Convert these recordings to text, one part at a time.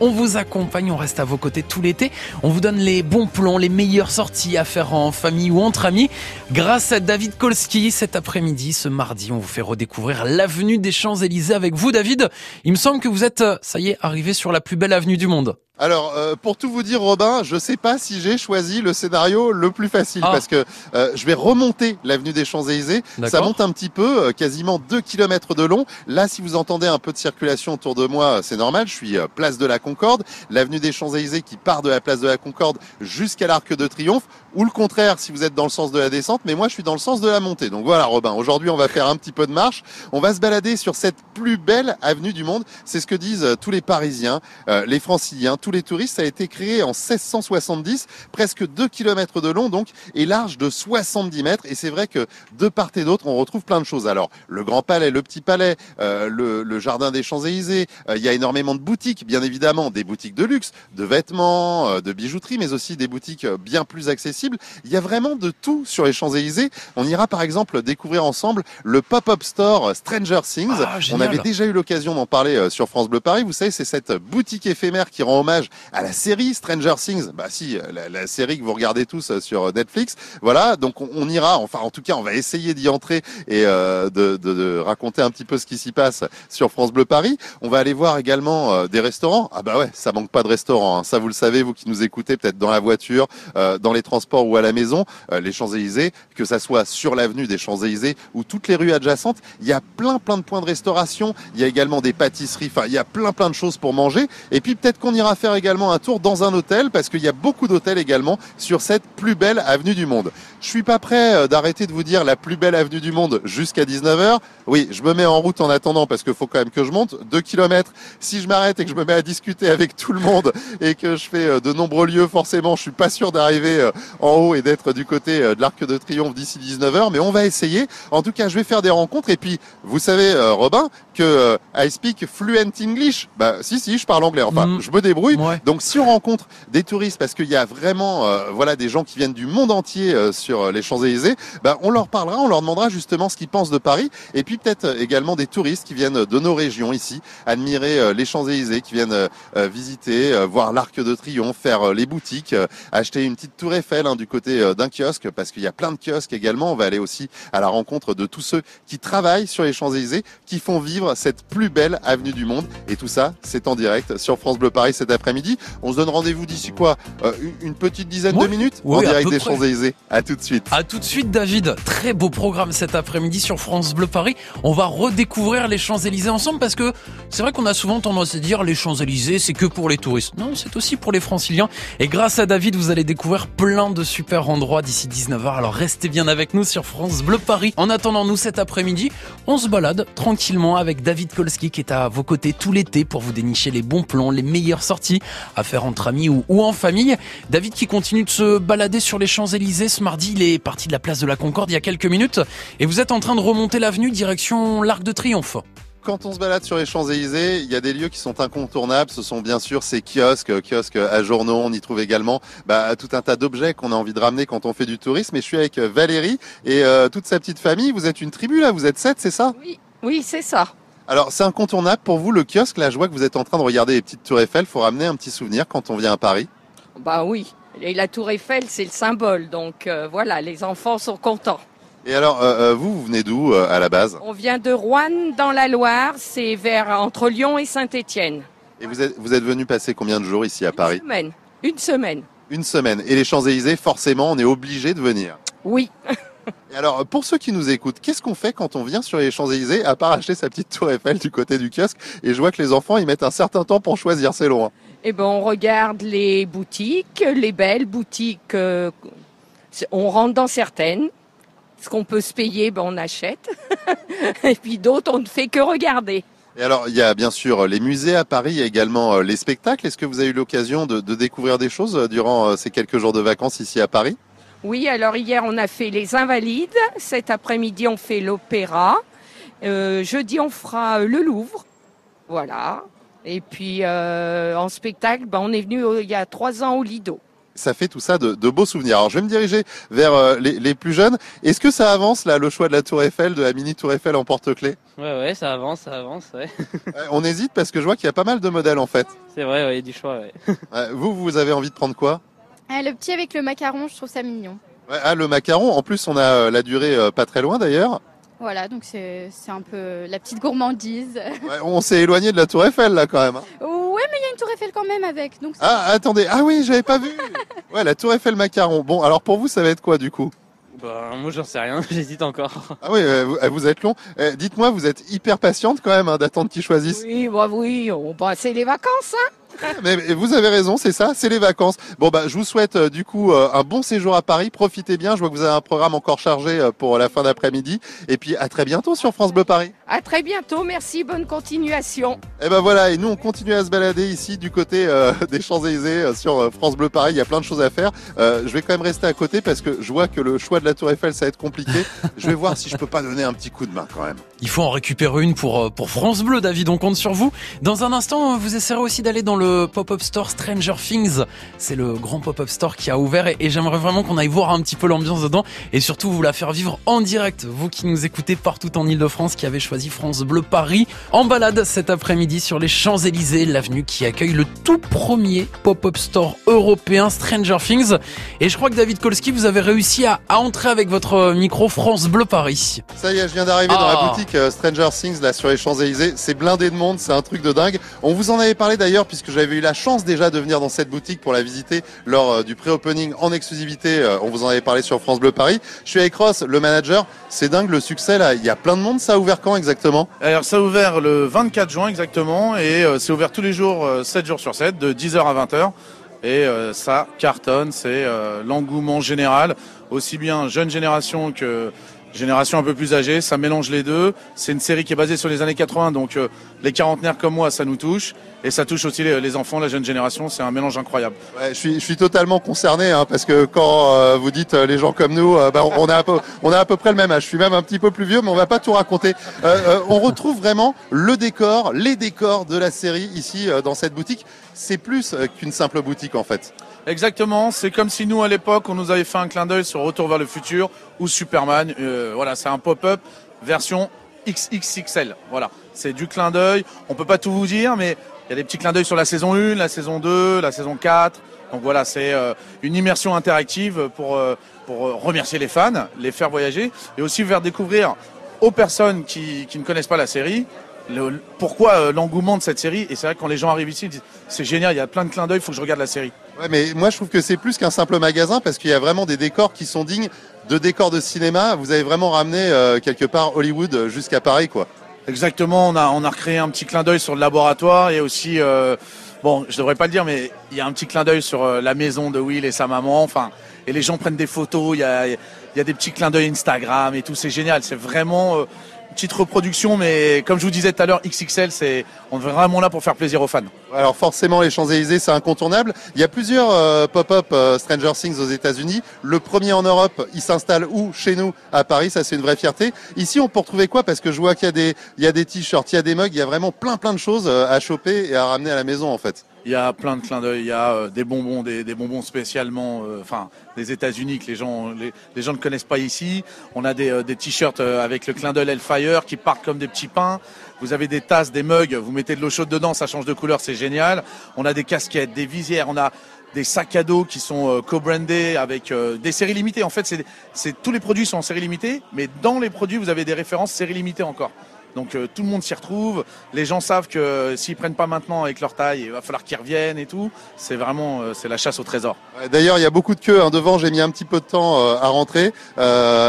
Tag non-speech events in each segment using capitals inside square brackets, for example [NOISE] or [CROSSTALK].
On vous accompagne, on reste à vos côtés tout l'été. On vous donne les bons plans, les meilleures sorties à faire en famille ou entre amis. Grâce à David Kolski, cet après-midi, ce mardi, on vous fait redécouvrir l'avenue des Champs-Élysées avec vous, David. Il me semble que vous êtes, ça y est, arrivé sur la plus belle avenue du monde. Alors, euh, pour tout vous dire, Robin, je sais pas si j'ai choisi le scénario le plus facile Ah. parce que euh, je vais remonter l'avenue des Champs-Élysées. Ça monte un petit peu, euh, quasiment 2 km de long. Là, si vous entendez un peu de circulation autour de moi, c'est normal. Je suis place de la Concorde, l'avenue des Champs-Élysées qui part de la place de la Concorde jusqu'à l'Arc de Triomphe, ou le contraire si vous êtes dans le sens de la descente. Mais moi, je suis dans le sens de la montée. Donc voilà, Robin. Aujourd'hui, on va faire un petit peu de marche. On va se balader sur cette plus belle avenue du monde. C'est ce que disent tous les Parisiens, euh, les Franciliens, tous les touristes. Ça a été créé en 1670, presque 2 km de long donc, et large de 70 mètres. Et c'est vrai que de part et d'autre, on retrouve plein de choses. Alors, le Grand Palais, le Petit Palais, euh, le, le Jardin des Champs-Élysées. euh, il y a énormément de boutiques, bien évidemment, des boutiques de luxe, de vêtements, euh, de bijouterie, mais aussi des boutiques bien plus accessibles. Il y a vraiment de tout sur les Champs-Élysées. On ira par exemple découvrir ensemble le pop-up store Stranger Things. Ah, On avait déjà eu l'occasion d'en parler sur France Bleu Paris. Vous savez, c'est cette boutique éphémère qui rend hommage à la série Stranger Things. Bah si, euh, la, série que vous regardez tous euh, sur euh, Netflix. Voilà, donc on, ira, enfin en tout cas, on va essayer d'y entrer et euh, de, de- de raconter un petit peu ce qui s'y passe sur France Bleu Paris. On va aller voir également euh, des restaurants. Ah bah ouais, ça manque pas de restaurants. hein. Ça, vous le savez, vous qui nous écoutez peut-être dans la voiture, euh, dans les transports ou à la maison, les Champs-Élysées, que ça soit sur l'avenue des Champs-Élysées ou toutes les rues adjacentes, il y a plein plein de points de restauration. Il y a également des pâtisseries. Enfin, il y a plein plein de choses pour manger. Et puis peut-être qu'on ira faire également un tour dans un hôtel parce qu'il y a beaucoup d'hôtels également sur cette plus belle avenue du monde. Je suis pas prêt euh, d'arrêter de vous dire la plus belle avenue du monde jusqu'à 19h. Oui, je me mets en route en attendant parce qu'il faut quand même que je monte 2 km. Si je m'arrête et que je me mets à discuter avec tout le monde et que je fais euh, de nombreux lieux, forcément, je suis pas sûr d'arriver euh, en haut et d'être du côté de l'Arc de Triomphe d'ici 19h, mais on va essayer. En tout cas, je vais faire des rencontres et puis vous savez Robin que I speak fluent English. Bah si si, je parle anglais. Enfin, Mm. je me débrouille. Ouais. Donc si on rencontre des touristes parce qu'il y a vraiment euh, voilà des gens qui viennent du monde entier euh, sur euh, les Champs-Élysées, bah, on leur parlera, on leur demandera justement ce qu'ils pensent de Paris et puis peut-être euh, également des touristes qui viennent de nos régions ici admirer euh, les Champs-Élysées, qui viennent euh, euh, visiter, euh, voir l'Arc de Triomphe, faire euh, les boutiques, euh, acheter une petite tour Eiffel hein, du côté euh, d'un kiosque parce qu'il y a plein de kiosques également. On va aller aussi à la rencontre de tous ceux qui travaillent sur les Champs-Élysées, qui font vivre cette plus belle avenue du monde et tout ça, c'est en direct sur France Bleu Paris cet après-midi. On se donne rendez-vous d'ici quoi Euh, une- petite dizaine de minutes Oui, en direct des. Champs-Élysées. À tout de suite. À tout de suite, David. Très beau programme cet après-midi sur France Bleu Paris. On va redécouvrir les Champs-Élysées ensemble parce que c'est vrai qu'on a souvent tendance à dire les Champs-Élysées, c'est que pour les touristes. Non, c'est aussi pour les franciliens. Et grâce à David, vous allez découvrir plein de super endroits d'ici 19h. Alors restez bien avec nous sur France Bleu Paris. En attendant, nous, cet après-midi, on se balade tranquillement avec David Kolski qui est à vos côtés tout l'été pour vous dénicher les bons plans, les meilleures sorties à faire entre amis ou, ou en famille. David qui continue de se balader sur les Champs-Élysées ce mardi. Il est parti de la place de la Concorde il y a quelques minutes et vous êtes en train de remonter l'avenue direction l'Arc de Triomphe. Quand on se balade sur les Champs-Élysées, il y a des lieux qui sont incontournables. Ce sont bien sûr ces kiosques, kiosques à journaux. On y trouve également bah, tout un tas d'objets qu'on a envie de ramener quand on fait du tourisme. Et je suis avec Valérie et euh, toute sa petite famille. Vous êtes une tribu là, vous êtes sept, c'est ça? Oui, oui, c'est ça. Alors c'est incontournable pour vous le kiosque. Là, je vois que vous êtes en train de regarder les petites tours Eiffel. Faut ramener un petit souvenir quand on vient à Paris. Bah oui. Et la tour Eiffel, c'est le symbole. Donc euh, voilà, les enfants sont contents. Et alors, euh, euh, vous, vous venez d'où euh, à la base? On vient de Rouen dans la Loire, c'est vers entre Lyon et Saint-Étienne. Et vous êtes, vous êtes venu passer combien de jours ici à Paris? Une semaine. Une semaine. Une semaine. Et les Champs-Élysées, forcément, on est obligé de venir. Oui. Et alors, pour ceux qui nous écoutent, qu'est-ce qu'on fait quand on vient sur les Champs-Élysées à part acheter sa petite tour Eiffel du côté du kiosque Et je vois que les enfants, ils mettent un certain temps pour choisir, c'est loin. Eh ben, on regarde les boutiques, les belles boutiques. euh, on rentre dans certaines. Ce qu'on peut se payer, ben, on achète. [LAUGHS] et puis d'autres, on ne fait que regarder. Et alors, il y a bien sûr les musées à Paris, il y a également euh, les spectacles. Est-ce que vous avez eu l'occasion de, de découvrir des choses euh, durant euh, ces quelques jours de vacances ici à Paris? Oui, alors hier on a fait les Invalides, cet après-midi on fait l'Opéra, Euh, jeudi on fera euh, le Louvre, voilà. Et puis euh, en spectacle, ben, on est venu il y a trois ans au Lido. ça fait tout ça de, de beaux souvenirs. Alors je vais me diriger vers euh, les, les, plus jeunes. Est-ce que ça avance là, le choix de la Tour Eiffel, de la mini Tour Eiffel en porte-clés? Ouais, ouais, ça avance, ça avance. [LAUGHS] Ouais. on hésite parce que je vois qu'il y a pas mal de modèles en fait. C'est vrai, ouais, il y a du choix. Ouais. vous, vous avez envie de prendre quoi? Ah, Le petit avec le macaron, je trouve ça mignon. ah, le macaron. En plus, on a la durée pas très loin d'ailleurs. Voilà, donc c'est un peu la petite gourmandise. [LAUGHS] Ouais, on s'est éloigné de la Tour Eiffel là quand même. Hein. Ouais, mais il y a une Tour Eiffel quand même avec. Donc ah, attendez, ah oui, j'avais pas vu. Ouais, la Tour Eiffel macaron. Bon, alors pour vous, ça va être quoi du coup? Bah, moi j'en sais rien, [LAUGHS] j'hésite encore. Ah oui, vous, vous, êtes long. Dites-moi, vous êtes hyper patiente quand même hein, d'attendre qu'ils choisissent. Oui, bah oui, on passe les vacances, hein [LAUGHS] mais, vous avez raison, c'est ça, c'est les vacances. Bon bah je vous souhaite euh, du coup euh, un bon séjour à Paris, profitez bien, je vois que vous avez un programme encore chargé euh, pour la fin d'après-midi et puis à très bientôt sur France Bleu Paris. À très bientôt, merci, bonne continuation. Et ben voilà, et nous on continue à se balader ici du côté [LAUGHS] des Champs-Élysées sur France Bleu Paris, il y a plein de choses à faire. je vais quand même rester à côté parce que je vois que le choix de la Tour Eiffel ça va être compliqué. [LAUGHS] je vais voir si je peux pas donner un petit coup de main quand même. Il faut en récupérer une pour pour France Bleu David, on compte sur vous. Dans un instant, vous essaierez aussi d'aller dans le pop-up store Stranger Things. C'est le grand pop-up store qui a ouvert et, j'aimerais vraiment qu'on aille voir un petit peu l'ambiance dedans et surtout vous la faire vivre en direct. Vous qui nous écoutez partout en Ile-de-France, qui avez choisi France Bleu Paris, en balade cet après-midi sur les Champs-Élysées, l'avenue qui accueille le tout premier pop-up store européen Stranger Things. Et je crois que David Kolski, vous avez réussi à, entrer avec votre micro France Bleu Paris. Ça y est, je viens d'arriver dans la ah. boutique euh, Stranger Things là sur les Champs-Élysées. C'est blindé de monde, c'est un truc de dingue. On vous en avait parlé d'ailleurs puisque j'avais eu la chance déjà de venir dans cette boutique pour la visiter lors euh, du pré-opening en exclusivité. Euh, on vous en avait parlé sur France Bleu Paris. Je suis avec Ross, le manager. C'est dingue le succès là. Il y a plein de monde. Ça a ouvert quand exactement? Alors ça a ouvert le 24 juin exactement et euh, c'est ouvert tous les jours, 7 jours sur 7, de 10h à 20h. Et ça cartonne, c'est l'engouement général, aussi bien jeune génération que génération un peu plus âgée, ça mélange les deux. C'est une série qui est basée sur les années 80, donc euh, les quarantenaires comme moi, ça nous touche. Et ça touche aussi les, enfants, la jeune génération, c'est un mélange incroyable. Je, suis, totalement concerné, hein, parce que quand euh, vous dites euh, les gens comme nous, on, a à peu, on a à peu près le même âge. Je suis même un petit peu plus vieux, mais on va pas tout raconter. on retrouve vraiment le décor, les décors de la série ici dans cette boutique. C'est plus qu'une simple boutique en fait. Exactement, c'est comme si nous à l'époque on nous avait fait un clin d'œil sur Retour vers le futur ou Superman. Euh, voilà, c'est un pop-up version XXXL. Voilà, c'est du clin d'œil. On peut pas tout vous dire, mais il y a des petits clins d'œil sur la saison 1, la saison 2, la saison 4. Donc voilà, c'est euh, une immersion interactive pour, euh, pour remercier les fans, les faire voyager et aussi faire découvrir aux personnes qui, qui ne connaissent pas la série pourquoi l'engouement de cette série. Et c'est vrai que quand les gens arrivent ici, ils disent c'est génial, il y a plein de clins d'œil, il faut que je regarde la série. Ouais, mais moi je trouve que c'est plus qu'un simple magasin parce qu'il y a vraiment des décors qui sont dignes de décors de cinéma. Vous avez vraiment ramené euh, quelque part Hollywood jusqu'à Paris, quoi. Exactement. On a on a recréé un petit clin d'œil sur le laboratoire et aussi euh, bon, je devrais pas le dire, mais il y a un petit clin d'œil sur euh, la maison de Will et sa maman. Enfin, et les gens prennent des photos. Il y a y a des petits clins d'œil Instagram et tout. C'est génial. C'est vraiment petite reproduction, mais comme je vous disais tout à l'heure, XXL, c'est on est vraiment là pour faire plaisir aux fans. Alors forcément, les Champs-Élysées, c'est incontournable. Il y a plusieurs euh, pop-up euh, Stranger Things aux États-Unis. Le premier en Europe, il s'installe où? Chez nous, à Paris. Ça, c'est une vraie fierté. Ici, on peut retrouver quoi? Parce que je vois qu'il y a des, il y a des t-shirts, il y a des mugs, il y a vraiment plein plein de choses euh, à choper et à ramener à la maison, en fait. Il y a plein de clins d'œil. Il y a euh, des bonbons, des, bonbons spécialement, euh, enfin des États-Unis que les gens, les, gens ne connaissent pas ici. On a des, euh, des t-shirts avec le clin d'œil Hellfire qui partent comme des petits pains. Vous avez des tasses, des mugs. Vous mettez de l'eau chaude dedans, ça change de couleur, c'est génial. On a des casquettes, des visières. On a des sacs à dos qui sont co-brandés avec des séries limitées. En fait, c'est tous les produits sont en série limitée, mais dans les produits, vous avez des références série limitée encore. Donc euh, tout le monde s'y retrouve. Les gens savent que s'ils prennent pas maintenant avec leur taille, il va falloir qu'ils reviennent et tout. C'est vraiment euh, c'est la chasse au trésor. D'ailleurs, il y a beaucoup de queues hein. devant. J'ai mis un petit peu de temps euh, à rentrer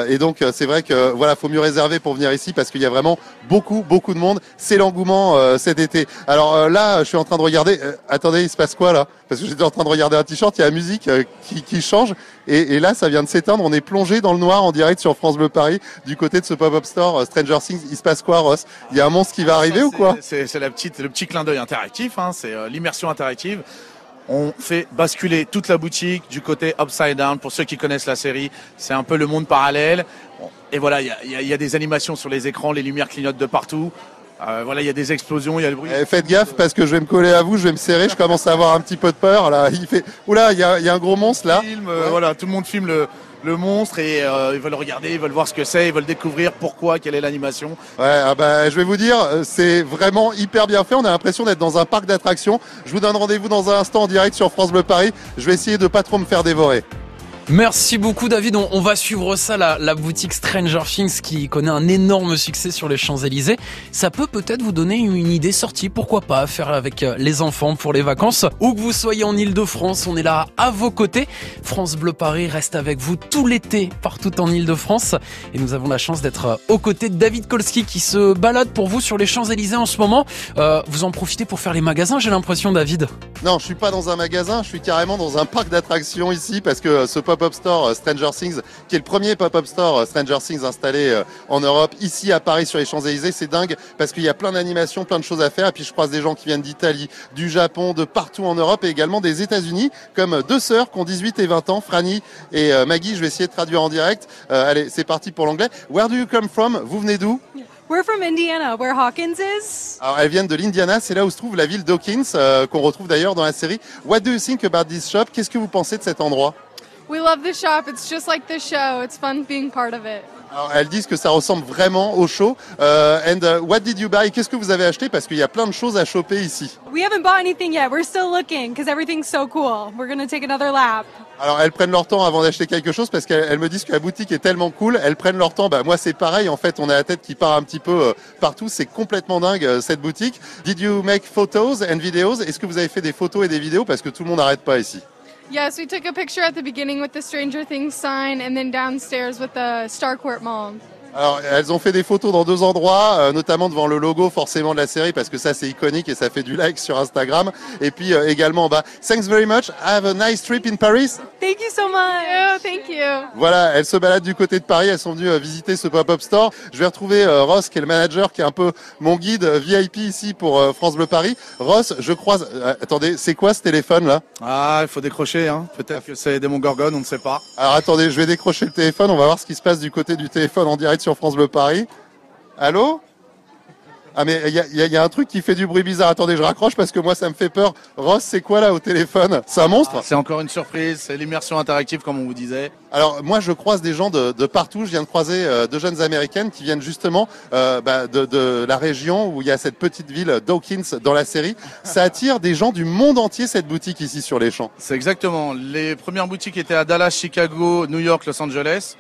et donc c'est vrai que voilà, faut mieux réserver pour venir ici parce qu'il y a vraiment beaucoup beaucoup de monde. C'est l'engouement cet été. Alors là, je suis en train de regarder. attendez, il se passe quoi là? Parce que j'étais en train de regarder un t-shirt. Il y a la musique qui, qui change et, et, là, ça vient de s'éteindre. On est plongé dans le noir en direct sur France Bleu Paris du côté de ce pop-up store Stranger Things. Il se passe quoi il y a un monstre qui va arriver ou quoi? C'est la petite, le petit clin d'œil interactif, hein, c'est euh, l'immersion interactive. On fait basculer toute la boutique du côté upside down. Pour ceux qui connaissent la série, c'est un peu le monde parallèle. Et voilà, il y a, y a, des animations sur les écrans, les lumières clignotent de partout. Euh, voilà, il y a des explosions, il y a le bruit. Eh, faites gaffe parce que je vais me coller à vous, je vais me serrer, je commence à avoir un petit peu de peur. Là, il fait. Oula, il y a, il y a un gros monstre là. Film, euh, Voilà, tout le monde filme le, le monstre et euh, ils veulent regarder, ils veulent voir ce que c'est, ils veulent découvrir pourquoi, quelle est l'animation. Ouais, ah bah, je vais vous dire, euh, c'est vraiment hyper bien fait. On a l'impression d'être dans un parc d'attractions. Je vous donne rendez-vous dans un instant en direct sur France Bleu Paris. Je vais essayer de pas trop me faire dévorer. Merci beaucoup David, on, va suivre ça, la, boutique Stranger Things qui connaît un énorme succès sur les Champs-Élysées. Ça peut peut-être vous donner une idée sortie, pourquoi pas faire avec euh, les enfants pour les vacances. Où que vous soyez en Ile-de-France, on est là à vos côtés. France Bleu Paris reste avec vous tout l'été partout en Ile-de-France. Et nous avons la chance d'être euh, aux côtés de David Kolski qui se balade pour vous sur les Champs-Élysées en ce moment. Euh, vous en profitez pour faire les magasins, j'ai l'impression David. Non, je suis pas dans un magasin, je suis carrément dans un parc d'attractions ici parce que ce pop-up store euh, Stranger Things, qui est le premier pop-up store euh, Stranger Things installé euh, en Europe, ici à Paris sur les Champs-Élysées. C'est dingue parce qu'il y a plein d'animations, plein de choses à faire. Et puis je croise des gens qui viennent d'Italie, du Japon, de partout en Europe et également des États-Unis, comme deux sœurs qui ont 18 et 20 ans, Franny et Maggie. Je vais essayer de traduire en direct. Euh, allez, c'est parti pour l'anglais. Where do you come from? Vous venez d'où? We're from Indiana, where Hawkins is. Alors, elles viennent de l'Indiana, c'est là où se trouve la ville d'Hawkins, euh, qu'on retrouve d'ailleurs dans la série. What do you think about this shop? Qu'est-ce que vous pensez de cet endroit? We love the shop. It's just like the show. It's fun being part of it. Alors, elles disent que ça ressemble vraiment au show. Euh, and uh, what did you buy? Qu'est-ce que vous avez acheté? Parce qu'il y a plein de choses à choper ici. We haven't bought anything yet. We're still looking because everything's so cool. We're going to take another lap. Alors elles prennent leur temps avant d'acheter quelque chose parce qu'elles elles me disent que la boutique est tellement cool. Elles prennent leur temps. Bah moi c'est pareil. En fait on a la tête qui part un petit peu euh, partout. C'est complètement dingue euh, cette boutique. Did you make photos and videos? Est-ce que vous avez fait des photos et des vidéos? Parce que tout le monde n'arrête pas ici Yes, we took a picture at the beginning with the Stranger Things sign and then downstairs with the Starcourt Mall. Alors, elles ont fait des photos dans deux endroits, euh, notamment devant le logo forcément de la série, parce que ça c'est iconique et ça fait du like sur Instagram. Et puis euh, également en bas, thanks very much, have a nice trip in Paris. Thank you so much. thank you. Voilà, elles se baladent du côté de Paris, elles sont venues euh, visiter ce pop-up store. Je vais retrouver euh, Ross, qui est le manager, qui est un peu mon guide euh, VIP ici pour euh, France Bleu Paris. Ross, je croise. euh, attendez, c'est quoi ce téléphone là? Ah, il faut décrocher, hein. Peut-être que c'est des Gorgone, on ne sait pas. Alors attendez, je vais décrocher le téléphone, on va voir ce qui se passe du côté du téléphone en direct sur France Bleu Paris. Allô Ah mais il y a, y a- y a un truc qui fait du bruit bizarre. Attendez, je raccroche parce que moi ça me fait peur. Ross, c'est quoi là au téléphone C'est un monstre C'est encore une surprise, c'est l'immersion interactive comme on vous disait. Alors moi je croise des gens de, de partout. Je viens de croiser euh, deux jeunes américaines qui viennent justement euh, bah, de, de la région où il y a cette petite ville Dawkins dans la série. Ça attire des gens du monde entier cette boutique ici sur les champs. C'est exactement. Les premières boutiques étaient à Dallas, Chicago, New York, Los Angeles.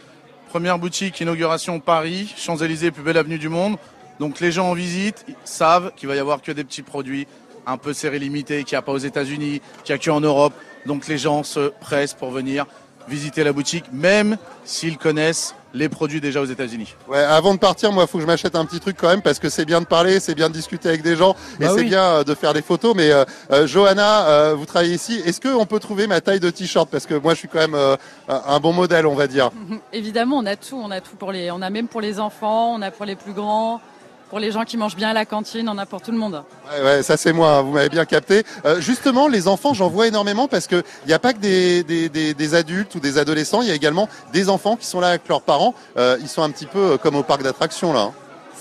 Première boutique, inauguration Paris, Champs-Élysées, plus belle avenue du monde. Donc les gens en visite savent qu'il va y avoir que des petits produits un peu série limitée, qu'il n'y a pas aux États-Unis, qu'il n'y a que en Europe. Donc les gens se pressent pour venir visiter la boutique, même s'ils connaissent les produits déjà aux États-Unis. Ouais, avant de partir, moi, il faut que je m'achète un petit truc quand même parce que c'est bien de parler, c'est bien de discuter avec des gens et Bah c'est oui. bien euh, de faire des photos. Mais euh, euh, Johanna, euh, vous travaillez ici. Est-ce qu'on peut trouver ma taille de t-shirt? Parce que moi, je suis quand même euh, un un bon modèle, on va dire. [LAUGHS] Évidemment, on a tout, on a tout pour les, on a même pour les enfants, on a pour les plus grands, pour les gens qui mangent bien à la cantine, on a pour tout le monde. Ouais, ouais, ça c'est moi, hein, vous m'avez bien capté. Euh, justement, les enfants, j'en vois énormément parce que il n'y a pas que des adultes ou des adolescents, il y a également des enfants qui sont là avec leurs parents. Euh, ils sont un petit peu euh, comme au parc d'attractions là. hein.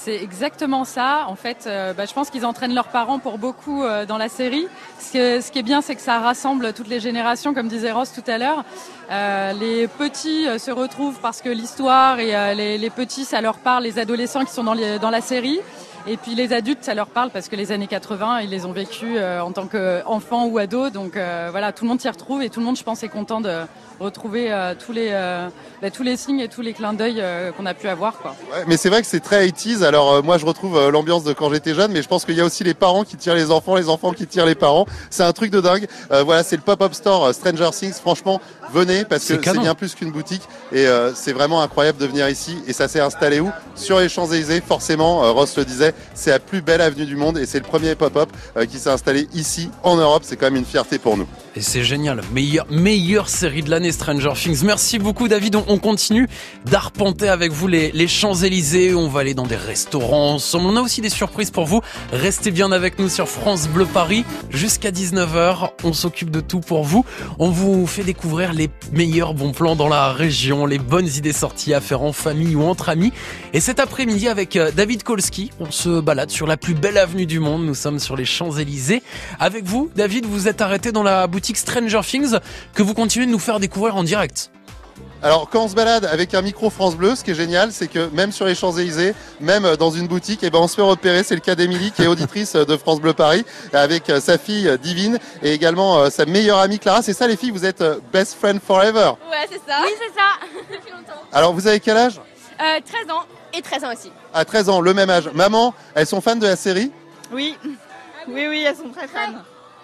C'est exactement ça. En fait, euh, bah, je pense qu'ils entraînent leurs parents pour beaucoup euh, dans la série. Ce, qui est bien, c'est que ça rassemble toutes les générations, comme disait Ross tout à l'heure. Euh, les petits se retrouvent parce que l'histoire et les, petits, ça leur parle. Les adolescents qui sont dans, la série. Et puis les adultes, ça leur parle parce que les années 80, ils les ont vécues en tant qu'enfants ou ados. Donc voilà, tout le monde s'y retrouve et tout le monde, je pense, est content de retrouver euh, tous, les, euh, bah, tous les signes et tous les clins d'œil euh, qu'on a pu avoir. Quoi. Ouais, mais c'est vrai que c'est très 80s. Alors euh, moi je retrouve euh, l'ambiance de quand j'étais jeune, mais je pense qu'il y a aussi les parents qui tirent les enfants, les enfants qui tirent les parents. C'est un truc de dingue. Euh, voilà, c'est le pop-up store euh, Stranger Things. Franchement, venez parce que c'est bien plus qu'une boutique et euh, c'est vraiment incroyable de venir ici. Et ça s'est installé où? Sur les Champs Élysées. Forcément, euh, Ross le disait, c'est la plus belle avenue du monde et c'est le premier pop-up euh, qui s'est installé ici en Europe. C'est quand même une fierté pour nous. Et c'est génial. Meilleure, meilleure série de l'année Stranger Things. Merci beaucoup David. On, continue d'arpenter avec vous les, les Champs-Élysées. On va aller dans des restaurants ensemble. On a aussi des surprises pour vous. Restez bien avec nous sur France Bleu Paris jusqu'à 19h. On s'occupe de tout pour vous. On vous fait découvrir les meilleurs bons plans dans la région, les bonnes idées sorties à faire en famille ou entre amis. Et cet après-midi avec euh, David Kolski, on se balade sur la plus belle avenue du monde. Nous sommes sur les Champs-Élysées. Avec vous, David, vous êtes arrêté dans la boutique Stranger Things que vous continuez de nous faire découvrir en direct. Alors quand on se balade avec un micro France Bleu, ce qui est génial, c'est que même sur les Champs-Élysées, même dans une boutique, eh ben on se fait repérer. C'est le cas d'Émilie qui est auditrice de France Bleu Paris avec euh, sa fille euh, Divine et également euh, sa meilleure amie Clara. C'est ça les filles, vous êtes best friend forever. Ouais, c'est ça. Oui, c'est ça. [LAUGHS] Depuis longtemps. Alors vous avez quel âge? Euh, 13 ans. Et 13 ans aussi. À 13 ans, le même âge. Maman, elles sont fans de la série? Oui. Oui, oui, elles sont très fans.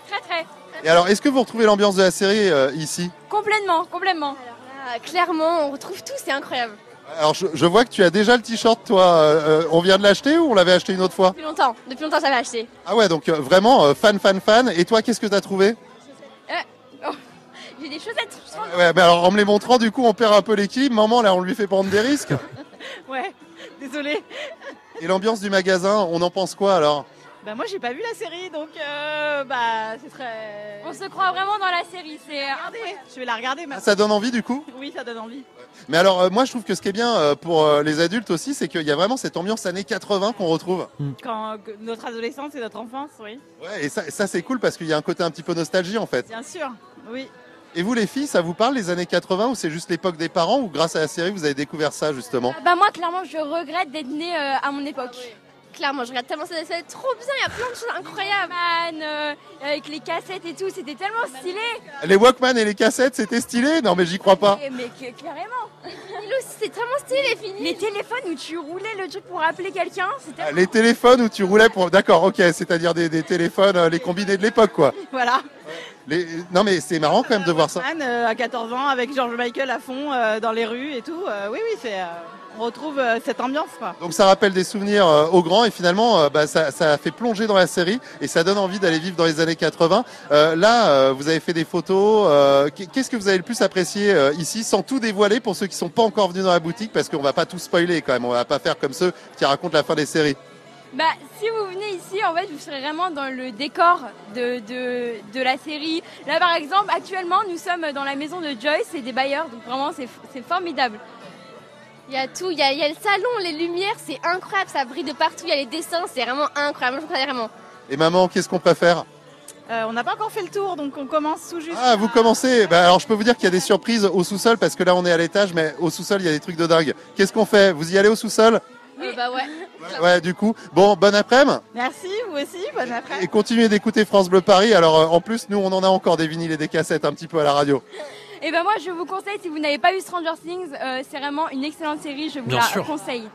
Très, très. Et alors, est-ce que vous retrouvez l'ambiance de la série euh, ici? Complètement, complètement. Alors là, clairement, on retrouve tout, c'est incroyable. Alors, je, je vois que tu as déjà le t-shirt, toi. Euh, euh, on vient de l'acheter ou on l'avait acheté une autre fois? Depuis longtemps, depuis longtemps, ça m'a acheté. Ah ouais, donc euh, vraiment euh, fan, fan, fan. Et toi, qu'est-ce que tu as trouvé Oh, [LAUGHS] J'ai des chaussettes. je Ouais, mais alors en me les montrant, du coup, on perd un peu l'équilibre. Maman, là, on lui fait prendre des risques. [LAUGHS] Ouais, désolée. Et l'ambiance du magasin, on en pense quoi alors? Bah moi j'ai pas vu la série donc euh, bah c'est très. On se croit vraiment dans la série. C'est Regardez, je vais la regarder Ah, maintenant. Ça donne envie, du coup? Oui, ça donne envie. Mais alors, euh, moi, je trouve que ce qui est bien euh, pour euh, les adultes aussi, c'est qu'il y a vraiment cette ambiance années 80 qu'on retrouve. Quand que notre adolescence et notre enfance, oui. Ouais, et ça, ça c'est cool parce qu'il y a un côté un petit peu nostalgie, en fait. Bien sûr, oui. Et vous, les filles, ça vous parle, les années 80, ou c'est juste l'époque des parents, ou grâce à la série, vous avez découvert ça, justement? Bah moi, clairement, je regrette d'être née euh, à mon époque. Clairement, je regarde tellement ça, c'est trop bien, il y a plein de choses incroyables. Man, euh, avec les cassettes et tout, c'était tellement stylé. Les Walkman et les cassettes, c'était stylé Non, mais j'y crois pas. Eh, Mais que- carrément. C'était tellement stylé les filles. Les téléphones où tu roulais le truc pour appeler quelqu'un, c'était Les téléphones où tu roulais pour... D'accord, ok, c'est-à-dire des, des téléphones, euh, les combinés de l'époque, quoi. Voilà. Les... Non, mais c'est marrant quand même de voir ça. Anne euh, à 14 ans avec George Michael à fond euh, dans les rues et tout. Euh, oui, oui, c'est. Retrouve euh, cette ambiance quoi. Donc ça rappelle des souvenirs euh, aux grands et finalement euh, bah, ça, ça fait plonger dans la série et ça donne envie d'aller vivre dans les années 80. Euh, là, euh, vous avez fait des photos. euh, Qu'est-ce que vous avez le plus apprécié euh, ici, sans tout dévoiler pour ceux qui sont pas encore venus dans la boutique, parce qu'on va pas tout spoiler quand même. On va pas faire comme ceux qui racontent la fin des séries. Bah, si vous venez ici, en fait, vous serez vraiment dans le décor de, de, de la série. Là, par exemple, actuellement, nous sommes dans la maison de Joyce et des bailleurs, donc vraiment, c'est c'est formidable. Il y a tout, il y a, il y a le salon, les lumières, c'est incroyable, ça brille de partout, il y a les dessins, c'est vraiment incroyable, je crois vraiment. Et maman, qu'est-ce qu'on peut faire Euh, on n'a pas encore fait le tour donc on commence tout juste. Ah, vous commencez. Bah, alors je peux vous dire qu'il y a des surprises au sous-sol parce que là on est à l'étage, mais au sous-sol il y a des trucs de dingue. Qu'est-ce qu'on fait Vous y allez au sous-sol Oui, bah ouais. Ouais, du coup. Bon, bon après-midi. Merci, vous aussi, bonne après. Et continuez d'écouter France Bleu Paris. Alors euh, en plus, nous on en a encore des vinyles et des cassettes un petit peu à la radio. Et ben moi, je vous conseille, si vous n'avez pas vu Stranger Things, euh, c'est vraiment une excellente série, je vous Bien la sûr. conseille.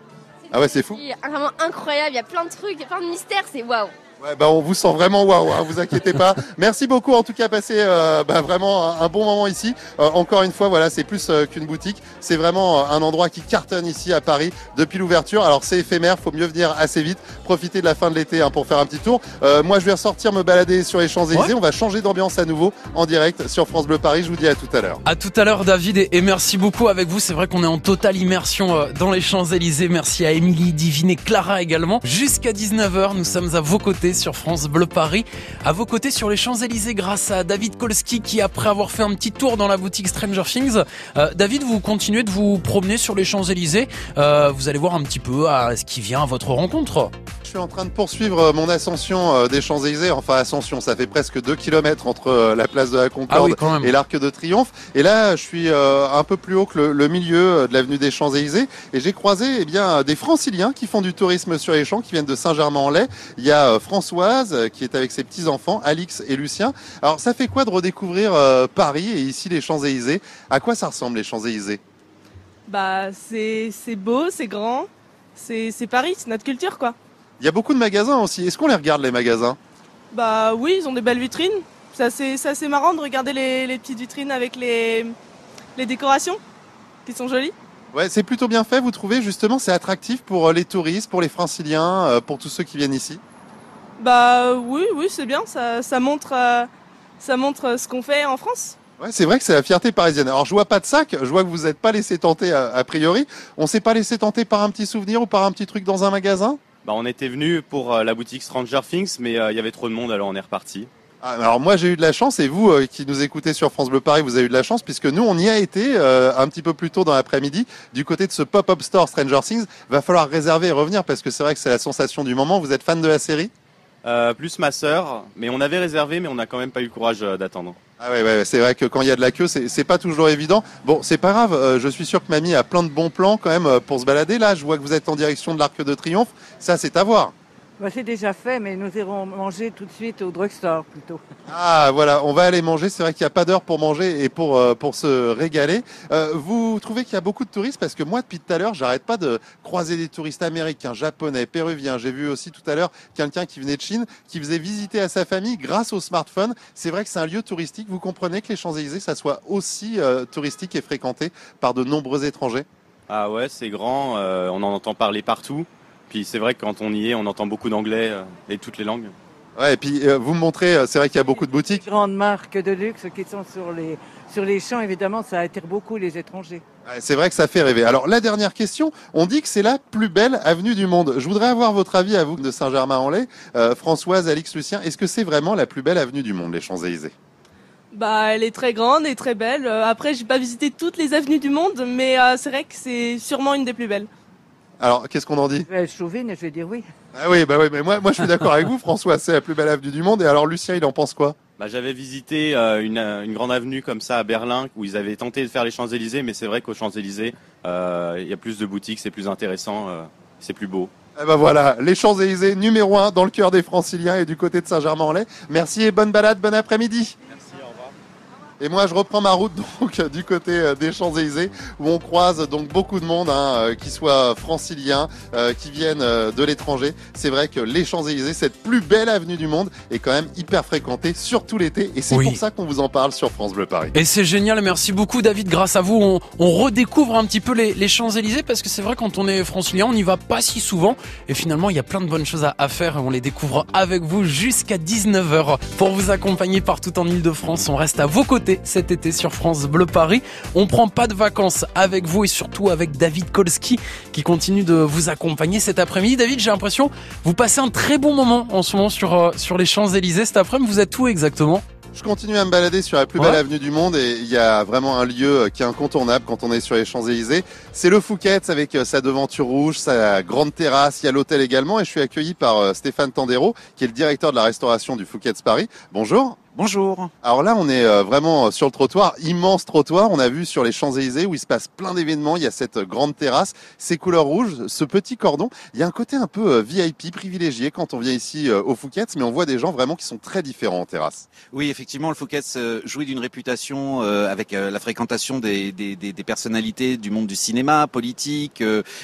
Ah ouais, c'est fou. C'est vraiment incroyable, il y a plein de trucs, il y a plein de mystères, c'est waouh. Ouais, bah on vous sent vraiment waouh, hein, vous inquiétez pas. [LAUGHS] Merci beaucoup en tout cas passé euh, bah, vraiment un, un bon moment ici. Euh, encore une fois, voilà, c'est plus euh, qu'une boutique, c'est vraiment euh, un endroit qui cartonne ici à Paris depuis l'ouverture. Alors c'est éphémère, faut mieux venir assez vite, profiter de la fin de l'été hein, pour faire un petit tour. Euh, moi, je vais ressortir me balader sur les Champs-Élysées. Ouais. On va changer d'ambiance à nouveau en direct sur France Bleu Paris. Je vous dis à tout à l'heure. À tout à l'heure David et, et merci beaucoup avec vous. C'est vrai qu'on est en totale immersion dans les Champs-Élysées. Merci à Émilie, Divine et Clara également. Jusqu'à 19h, nous sommes à vos côtés sur France Bleu Paris. À vos côtés sur les Champs-Élysées grâce à David Kolski qui après avoir fait un petit tour dans la boutique Stranger Things, euh, David vous continuez de vous promener sur les Champs-Élysées. Euh, vous allez voir un petit peu à ce qui vient à votre rencontre. Je suis en train de poursuivre euh, mon ascension euh, des Champs-Élysées. Enfin, ascension, ça fait presque 2 km entre euh, la place de la Concorde Ah oui et l'Arc de Triomphe. Et là, je suis un peu plus haut que le, le milieu de l'avenue des Champs-Élysées. Et j'ai croisé eh bien, des franciliens qui font du tourisme sur les champs, qui viennent de Saint-Germain-en-Laye. Il y a Françoise qui est avec ses petits-enfants, Alix et Lucien. Alors, ça fait quoi de redécouvrir Paris et ici les Champs-Élysées? À quoi ça ressemble les Champs-Élysées? Bah, c'est beau, c'est grand, c'est Paris, c'est notre culture quoi. Il y a beaucoup de magasins aussi. Est-ce qu'on les regarde les magasins? Bah oui, ils ont des belles vitrines. C'est assez, marrant de regarder les, les petites vitrines avec les, les décorations qui sont jolies. Ouais, c'est plutôt bien fait, vous trouvez justement, c'est attractif pour euh, les touristes, pour les franciliens, euh, pour tous ceux qui viennent ici? Bah oui, oui, c'est bien, ça, ça montre, euh, ça montre ce qu'on fait en France. Ouais, c'est vrai que c'est la fierté parisienne. Alors je vois pas de sac, je vois que vous n'êtes pas laissé tenter a, priori. On s'est pas laissé tenter par un petit souvenir ou par un petit truc dans un magasin? Bah, on était venu pour la boutique Stranger Things, mais il y avait trop de monde, alors on est reparti. Ah, alors moi j'ai eu de la chance et vous euh, qui nous écoutez sur France Bleu Paris, vous avez eu de la chance puisque nous on y a été euh, un petit peu plus tôt dans l'après-midi du côté de ce pop-up store Stranger Things. Va falloir réserver et revenir parce que c'est vrai que c'est la sensation du moment. Vous êtes fan de la série? Euh, Plus ma sœur, mais on avait réservé mais on n'a quand même pas eu le courage d'attendre. Ah ouais, ouais c'est vrai que quand il y a de la queue, c'est pas toujours évident. Bon, c'est pas grave. je suis sûr que mamie a plein de bons plans quand même pour se balader. Là, je vois que vous êtes en direction de l'Arc de Triomphe. Ça, c'est à voir. Bah, c'est déjà fait, mais nous irons manger tout de suite au drugstore plutôt. Ah voilà, on va aller manger. C'est vrai qu'il n'y a pas d'heure pour manger et pour euh, pour se régaler. Euh, vous trouvez qu'il y a beaucoup de touristes? Parce que moi depuis tout à l'heure, j'arrête pas de croiser des touristes américains, japonais, péruviens. J'ai vu aussi tout à l'heure quelqu'un qui venait de Chine, qui faisait visiter à sa famille grâce au smartphone. C'est vrai que c'est un lieu touristique. Vous comprenez que les Champs-Élysées, ça soit aussi euh, touristique et fréquenté par de nombreux étrangers? Ah ouais, c'est grand. on en entend parler partout. Puis c'est vrai que quand on y est, on entend beaucoup d'anglais euh, et toutes les langues. Ouais, et puis euh, vous me montrez, euh, c'est vrai qu'il y a beaucoup de boutiques. Les grandes marques de luxe qui sont sur les, sur les champs, évidemment, ça attire beaucoup les étrangers. c'est vrai que ça fait rêver. Alors la dernière question, on dit que c'est la plus belle avenue du monde. Je voudrais avoir votre avis à vous de Saint-Germain-en-Laye, Françoise, Alix, Lucien. Est-ce que c'est vraiment la plus belle avenue du monde, les Champs-Élysées? Bah, elle est très grande et très belle. Après, j'ai pas visité toutes les avenues du monde, mais c'est vrai que c'est sûrement une des plus belles. Alors, qu'est-ce qu'on en dit Je chauvine et je vais dire oui. Ah oui, bah oui, mais moi, moi je suis d'accord avec vous, François, c'est la plus belle avenue du monde. Et alors, Lucien, il en pense quoi bah, J'avais visité euh, une, une, grande avenue comme ça à Berlin, où ils avaient tenté de faire les Champs-Élysées, mais c'est vrai qu'aux Champs-Élysées, euh, il y a plus de boutiques, c'est plus intéressant, euh, c'est plus beau. Eh ben voilà, les Champs-Élysées numéro un dans le cœur des Franciliens et du côté de Saint-Germain-en-Laye. Merci et bonne balade, bon après-midi. Et moi, je reprends ma route [LAUGHS] donc du côté euh, des Champs-Élysées où on croise donc beaucoup de monde, hein, euh, qui soit franciliens, euh, qui viennent de l'étranger. C'est vrai que les Champs-Élysées, cette plus belle avenue du monde, est quand même hyper fréquentée, surtout l'été. Et c'est pour ça qu'on vous en parle sur France Bleu Paris. Et c'est génial, merci beaucoup David. Grâce à vous, on, on redécouvre un petit peu les, les Champs-Élysées parce que c'est vrai quand on est francilien, on n'y va pas si souvent. Et finalement, il y a plein de bonnes choses à, à faire on les découvre avec vous jusqu'à 19h. Pour vous accompagner partout en Ile-de-France, on reste à vos côtés cet été sur France Bleu Paris. On prend pas de vacances avec vous et surtout avec David Kolski qui continue de vous accompagner cet après-midi. David, j'ai l'impression vous passez un très bon moment en ce moment sur, euh, sur les Champs-Élysées cet après-midi. Vous êtes où exactement? Je continue à me balader sur la plus belle avenue du monde et il y a vraiment un lieu euh, qui est incontournable quand on est sur les Champs-Élysées. C'est le Fouquet's avec euh, sa devanture rouge, sa grande terrasse, il y a l'hôtel également et je suis accueilli par Stéphane Tandero qui est le directeur de la restauration du Fouquet's Paris. Bonjour. Bonjour. Alors là, on est euh, vraiment sur le trottoir, immense trottoir. On a vu sur les Champs-Élysées où il se passe plein d'événements. Il y a cette grande terrasse, ces couleurs rouges, ce petit cordon. Il y a un côté un peu euh, VIP, privilégié quand on vient ici euh, au Fouquet's, mais on voit des gens vraiment qui sont très différents en terrasse. Oui, effectivement, le Fouquet's jouit d'une réputation avec la fréquentation des, des, des, personnalités du monde du cinéma, politique,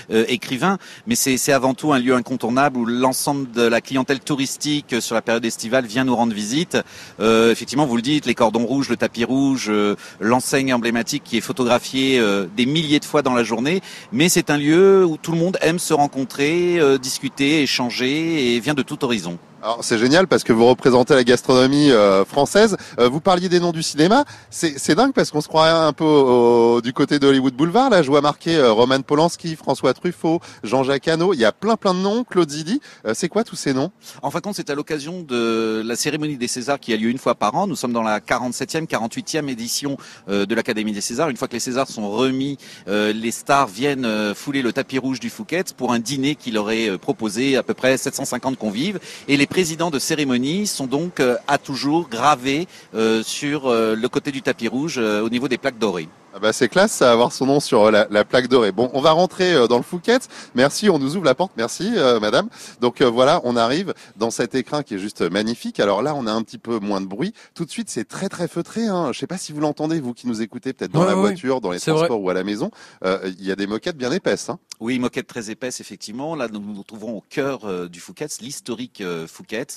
écrivains, mais c'est avant tout un lieu incontournable où l'ensemble de la clientèle touristique sur la période estivale vient nous rendre visite. Euh, effectivement, vous le dites, les cordons rouges, le tapis rouge, euh, l'enseigne emblématique qui est photographiée euh, des milliers de fois dans la journée. Mais c'est un lieu où tout le monde aime se rencontrer, discuter, échanger et vient de tout horizon. Alors c'est génial parce que vous représentez la gastronomie euh, française. Euh, vous parliez des noms du cinéma. C'est dingue parce qu'on se croirait un peu du côté de Hollywood Boulevard. Là, je vois marqué euh, Roman Polanski, François Truffaut, Jean-Jacques Hano. Il y a plein plein de noms. Claude Zidi. c'est quoi tous ces noms? En fin de compte, c'est à l'occasion de la cérémonie des Césars qui a lieu une fois par an. Nous sommes dans la 47e, 48e édition de l'Académie des Césars. Une fois que les Césars sont remis, les stars viennent fouler le tapis rouge du Fouquet pour un dîner qui leur est proposé à peu près 750 convives. Et les présidents de cérémonie sont donc euh, à toujours gravés euh, sur euh, le côté du tapis rouge au niveau des plaques dorées. Ah bah c'est classe, ça avoir son nom sur la, plaque dorée. Bon, on va rentrer dans le Fouquet. Merci, on nous ouvre la porte. Merci, madame. Donc voilà, on arrive dans cet écrin qui est juste magnifique. Alors là, on a un petit peu moins de bruit. Tout de suite, c'est très très feutré. Hein. Je sais pas si vous l'entendez, vous qui nous écoutez peut-être dans la voiture, dans les transports ou à la maison. Il y a des moquettes bien épaisses. Hein. Oui, moquettes très épaisses, effectivement. Là, nous nous trouvons au cœur du Fouquet, l'historique Fouquet,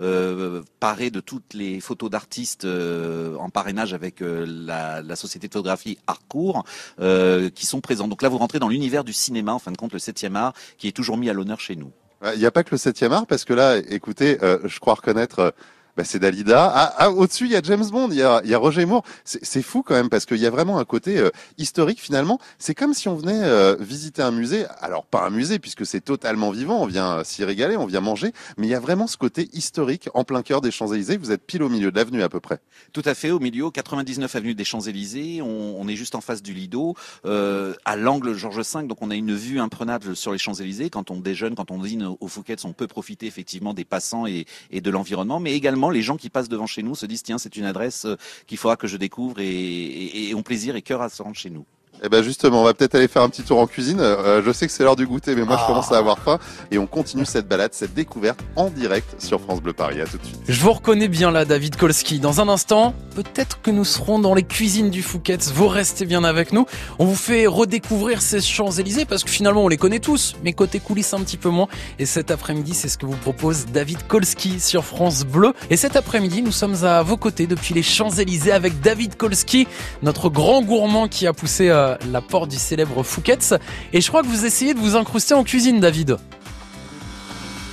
euh, paré de toutes les photos d'artistes en parrainage avec la, société de photographie Harcourt euh, qui sont présents. Donc là, vous rentrez dans l'univers du cinéma, en fin de compte, le 7e art, qui est toujours mis à l'honneur chez nous. Il n'y a pas que le 7e art, parce que là, écoutez, euh, je crois reconnaître bah, c'est Dalida. Ah, ah, au-dessus, il y a James Bond, il y a, Roger Moore. C'est fou quand même parce qu'il y a vraiment un côté euh, historique finalement. C'est comme si on venait euh, visiter un musée. Alors pas un musée puisque c'est totalement vivant, on vient s'y régaler, on vient manger, mais il y a vraiment ce côté historique en plein cœur des Champs-Élysées. Vous êtes pile au milieu de l'avenue à peu près. Tout à fait, au milieu, 99 avenue des Champs-Élysées. On, est juste en face du Lido, euh, à l'angle Georges V. Donc on a une vue imprenable sur les Champs-Élysées. Quand on déjeune, quand on dîne au Fouquet's, on peut profiter effectivement des passants et de l'environnement, mais également les gens qui passent devant chez nous se disent tiens c'est une adresse euh, qu'il faudra que je découvre et, ont plaisir et cœur à se rendre chez nous. Eh ben justement, on va peut-être aller faire un petit tour en cuisine. Euh, je sais que c'est l'heure du goûter, mais moi je commence à avoir faim. Et on continue cette balade, cette découverte en direct sur France Bleu Paris. À tout de suite. Je vous reconnais bien là, David Kolski. Dans un instant, peut-être que nous serons dans les cuisines du Fouquet's. Vous restez bien avec nous. On vous fait redécouvrir ces Champs-Élysées parce que finalement on les connaît tous, mais côté coulisses un petit peu moins. Et cet après-midi, c'est ce que vous propose David Kolski sur France Bleu. Et cet après-midi, nous sommes à vos côtés depuis les Champs-Élysées avec David Kolski, notre grand gourmand qui a poussé euh, la porte du célèbre Fouquet's. Et je crois que vous essayez de vous incruster en cuisine, David.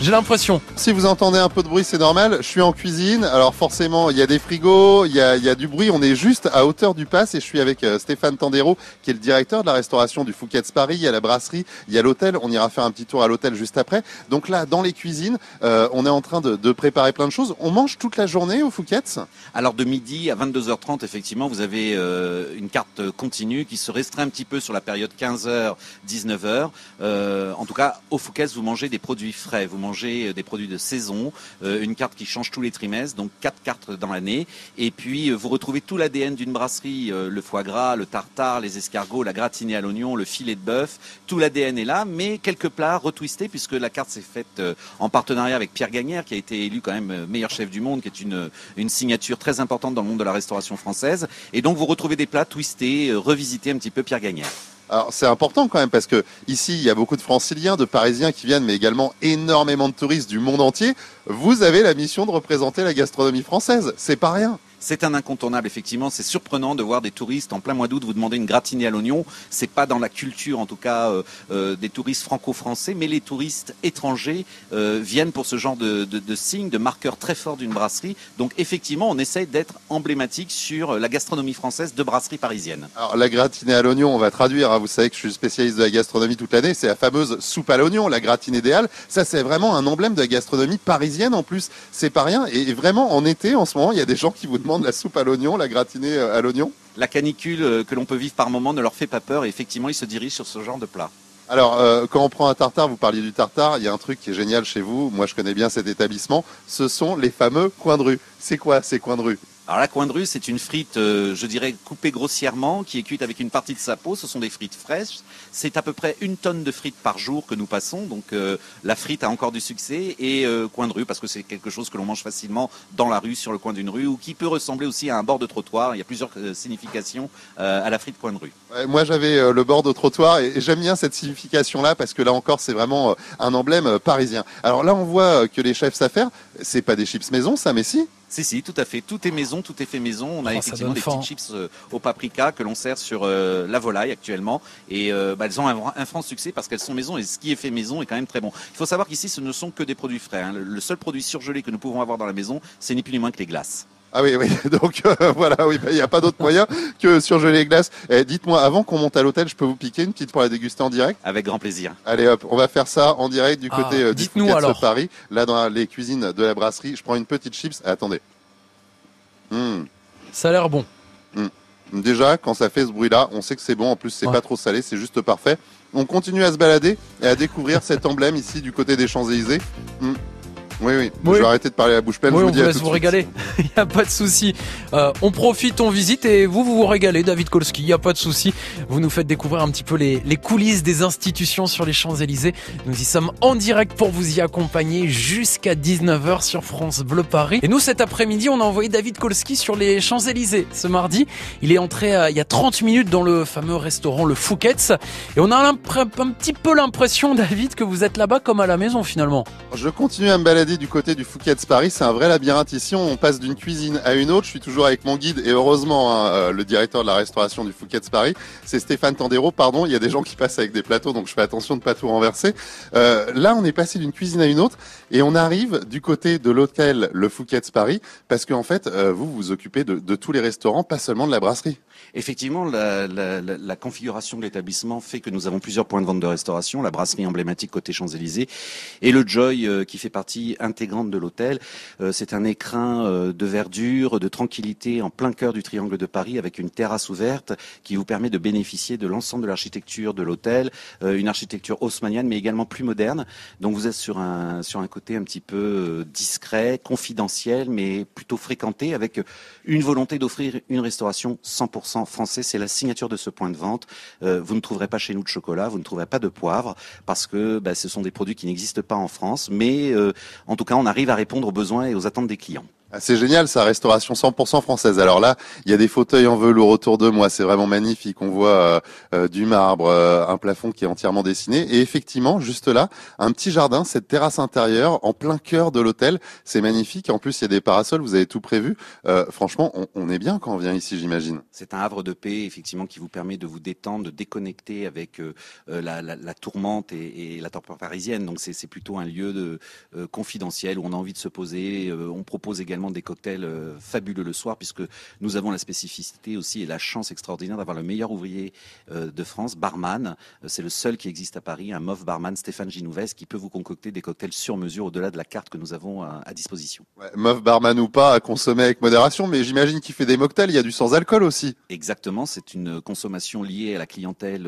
J'ai l'impression. Si vous entendez un peu de bruit, c'est normal. Je suis en cuisine. Alors forcément, il y a des frigos, il y a, il y a du bruit. On est juste à hauteur du pass et je suis avec euh, Stéphane Tandero, qui est le directeur de la restauration du Fouquet's Paris. Il y a la brasserie, il y a l'hôtel. On ira faire un petit tour à l'hôtel juste après. Donc là, dans les cuisines, euh, on est en train de, de, préparer plein de choses. On mange toute la journée au Fouquet's? Alors de midi à 22h30, effectivement, vous avez euh, une carte continue qui se restreint un petit peu sur la période 15h, 19h. Euh, en tout cas, au Fouquet's, vous mangez des produits frais. Vous euh, des produits de saison, euh, une carte qui change tous les trimestres, donc quatre cartes dans l'année. Et puis euh, vous retrouvez tout l'ADN d'une brasserie, le foie gras, le tartare, les escargots, la gratinée à l'oignon, le filet de bœuf. Tout l'ADN est là, mais quelques plats retwistés puisque la carte s'est faite en partenariat avec Pierre Gagnère, qui a été élu quand même meilleur chef du monde, qui est une, une signature très importante dans le monde de la restauration française. Et donc vous retrouvez des plats twistés, revisités un petit peu Pierre Gagnère. Alors c'est important quand même parce que ici il y a beaucoup de franciliens, de parisiens qui viennent, mais également énormément de touristes du monde entier. Vous avez la mission de représenter la gastronomie française. C'est pas rien. C'est un incontournable, effectivement. C'est surprenant de voir des touristes en plein mois d'août vous demander une gratinée à l'oignon. C'est pas dans la culture, en tout cas, euh, euh, des touristes franco-français, mais les touristes étrangers euh, viennent pour ce genre de, de, de signes, de marqueurs très forts d'une brasserie. Donc, effectivement, on essaye d'être emblématique sur la gastronomie française de brasserie parisienne. Alors, la gratinée à l'oignon, on va traduire. Hein. Vous savez que je suis spécialiste de la gastronomie toute l'année. C'est la fameuse soupe à l'oignon, la gratinée idéale. Ça, c'est vraiment un emblème de la gastronomie parisienne en plus. C'est pas rien. Et vraiment, en été, en ce moment, il y a des gens qui vous demandent de la soupe à l'oignon, la gratinée euh, à l'oignon La canicule euh, que l'on peut vivre par moment ne leur fait pas peur et effectivement ils se dirigent sur ce genre de plat. Alors, euh, quand on prend un tartare, vous parliez du tartare, il y a un truc qui est génial chez vous, moi je connais bien cet établissement, ce sont les fameux coins de rue. C'est quoi ces coins de rue? Alors la coin de rue, c'est une frite, euh, je dirais, coupée grossièrement, qui est cuite avec une partie de sa peau. Ce sont des frites fraîches. C'est à peu près une tonne de frites par jour que nous passons. Donc euh, la frite a encore du succès. Et euh, coin de rue, parce que c'est quelque chose que l'on mange facilement dans la rue, sur le coin d'une rue, ou qui peut ressembler aussi à un bord de trottoir. Il y a plusieurs significations à la frite coin de rue. Ouais, moi, j'avais le bord de trottoir et j'aime bien cette signification-là parce que là encore, c'est vraiment un emblème parisien. Alors là, on voit que les chefs savent faire. C'est pas des chips maison, ça, mais si si, si, tout à fait. Tout est maison, tout est fait maison. On a oh, effectivement des petites chips euh, au paprika que l'on sert sur euh, la volaille actuellement. Et euh, bah, elles ont un, un, franc succès parce qu'elles sont maison et ce qui est fait maison est quand même très bon. Il faut savoir qu'ici, ce ne sont que des produits frais. Hein. Le, le seul produit surgelé que nous pouvons avoir dans la maison, c'est ni plus ni moins que les glaces. Ah oui, oui. [LAUGHS] Donc euh, voilà, oui, il n'y a pas d'autre moyen que surgeler les glaces. Eh, Dites-moi, avant qu'on monte à l'hôtel, je peux vous piquer une petite pour la déguster en direct? Avec grand plaisir. Allez hop, on va faire ça en direct du côté ah, euh, dites-nous alors. Paris, là dans les cuisines de la brasserie. Je prends une petite chips. Eh, attendez. Mmh. Ça a l'air bon. Mmh. Déjà, quand ça fait ce bruit-là, on sait que c'est bon. En plus, c'est ouais. pas trop salé, c'est juste parfait. On continue à se balader et à découvrir cet emblème ici du côté des Champs-Élysées. Mmh. Oui, oui, oui. Je vais arrêter de parler à la bouche pleine. Oui, je vous on dis vous laisse vous régaler. [LAUGHS] Il n'y a pas de souci. Euh, on profite, on visite et vous, vous vous régalez, David Kolski. Il n'y a pas de souci. Vous nous faites découvrir un petit peu les, les coulisses des institutions sur les Champs-Élysées. Nous y sommes en direct pour vous y accompagner jusqu'à 19h sur France Bleu Paris. Et nous, cet après-midi, on a envoyé David Kolski sur les Champs-Élysées ce mardi. Il est entré euh, il y a 30 minutes dans le fameux restaurant Le Fouquet's. Et on a un, un petit peu l'impression, [LAUGHS] David, que vous êtes là-bas comme à la maison finalement. Je continue à me balader du côté du Phuket Paris. C'est un vrai labyrinthe ici. On passe d'une cuisine à une autre. Je suis toujours avec mon guide et heureusement hein, euh, le directeur de la restauration du Phuket Paris, c'est Stéphane Tandero. Pardon, il y a des gens qui passent avec des plateaux, donc je fais attention de pas tout renverser. Euh, là, on est passé d'une cuisine à une autre et on arrive du côté de l'hôtel Le Phuket Paris parce qu'en fait, euh, vous vous occupez de, de tous les restaurants, pas seulement de la brasserie. Effectivement, la, configuration de l'établissement fait que nous avons plusieurs points de vente de restauration, la brasserie emblématique côté Champs-Élysées et le Joy euh, qui fait partie intégrante de l'hôtel. Euh, c'est un écrin euh, de verdure, de tranquillité en plein cœur du triangle de Paris avec une terrasse ouverte qui vous permet de bénéficier de l'ensemble de l'architecture de l'hôtel, une architecture haussmannienne mais également plus moderne. Donc vous êtes sur un, sur un côté un petit peu discret, confidentiel mais plutôt fréquenté avec une volonté d'offrir une restauration 100% français. C'est la signature de ce point de vente. vous ne trouverez pas chez nous de chocolat, vous ne trouverez pas de poivre parce que bah, ce sont des produits qui n'existent pas en France, mais euh, en tout cas, on arrive à répondre aux besoins et aux attentes des clients. C'est génial, sa restauration 100% française. Alors là, il y a des fauteuils en velours autour de moi, c'est vraiment magnifique. On voit euh, euh, du marbre, euh, un plafond qui est entièrement dessiné, et effectivement, juste là, un petit jardin, cette terrasse intérieure en plein cœur de l'hôtel, c'est magnifique. En plus, il y a des parasols, vous avez tout prévu. franchement, on, est bien quand on vient ici, j'imagine. C'est un havre de paix, effectivement, qui vous permet de vous détendre, de déconnecter avec la, tourmente et, la température parisienne. Donc c'est plutôt un lieu de confidentiel où on a envie de se poser. on propose également des cocktails euh, fabuleux le soir, puisque nous avons la spécificité aussi et la chance extraordinaire d'avoir le meilleur ouvrier euh, de France, barman. Euh, c'est le seul qui existe à Paris, un MOF barman, Stéphane Ginouvès, qui peut vous concocter des cocktails sur mesure au-delà de la carte que nous avons à, disposition. Ouais, MOF barman ou pas, à consommer avec modération, mais j'imagine qu'il fait des mocktails, il y a du sans-alcool aussi. Exactement, c'est une consommation liée à la clientèle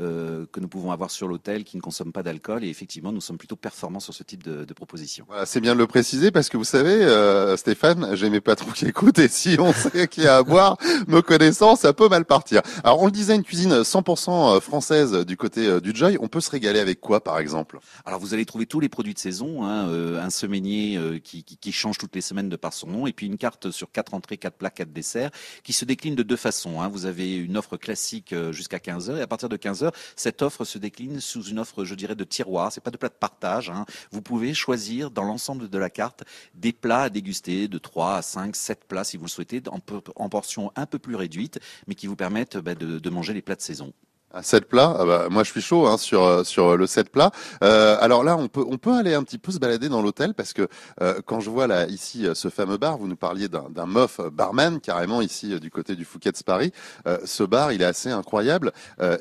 euh, que nous pouvons avoir sur l'hôtel qui ne consomme pas d'alcool et effectivement nous sommes plutôt performants sur ce type de, de proposition. Voilà, c'est bien de le préciser parce que vous savez, euh, Stéphane, j'ai mes patrons qui écoutent et si on sait qu'il y a à boire, me connaissant, ça peut mal partir. Alors on le disait, une cuisine 100% euh, française du côté euh, du Joy, on peut se régaler avec quoi par exemple? Alors vous allez trouver tous les produits de saison, hein, euh, un semainier qui, change toutes les semaines de par son nom et puis une carte sur quatre entrées, quatre plats, quatre desserts qui se décline de deux façons. Hein. Vous avez une offre classique jusqu'à 15h et à partir de 15h, cette offre se décline sous une offre, je dirais, de tiroir. C'est pas de plat de partage. Hein. Vous pouvez choisir dans l'ensemble de la carte des plats à déguster de 3 à 5, 7 plats si vous le souhaitez, en, portions un peu plus réduites, mais qui vous permettent bah, de, de manger les plats de saison. À 7 plats, ah bah, moi je suis chaud hein, sur euh, sur le 7 plats. Euh, alors là, on peut aller un petit peu se balader dans l'hôtel parce que euh, quand je vois là ici ce fameux bar, vous nous parliez d'un mof barman carrément ici du côté du Fouquet's Paris. ce bar, il est assez incroyable.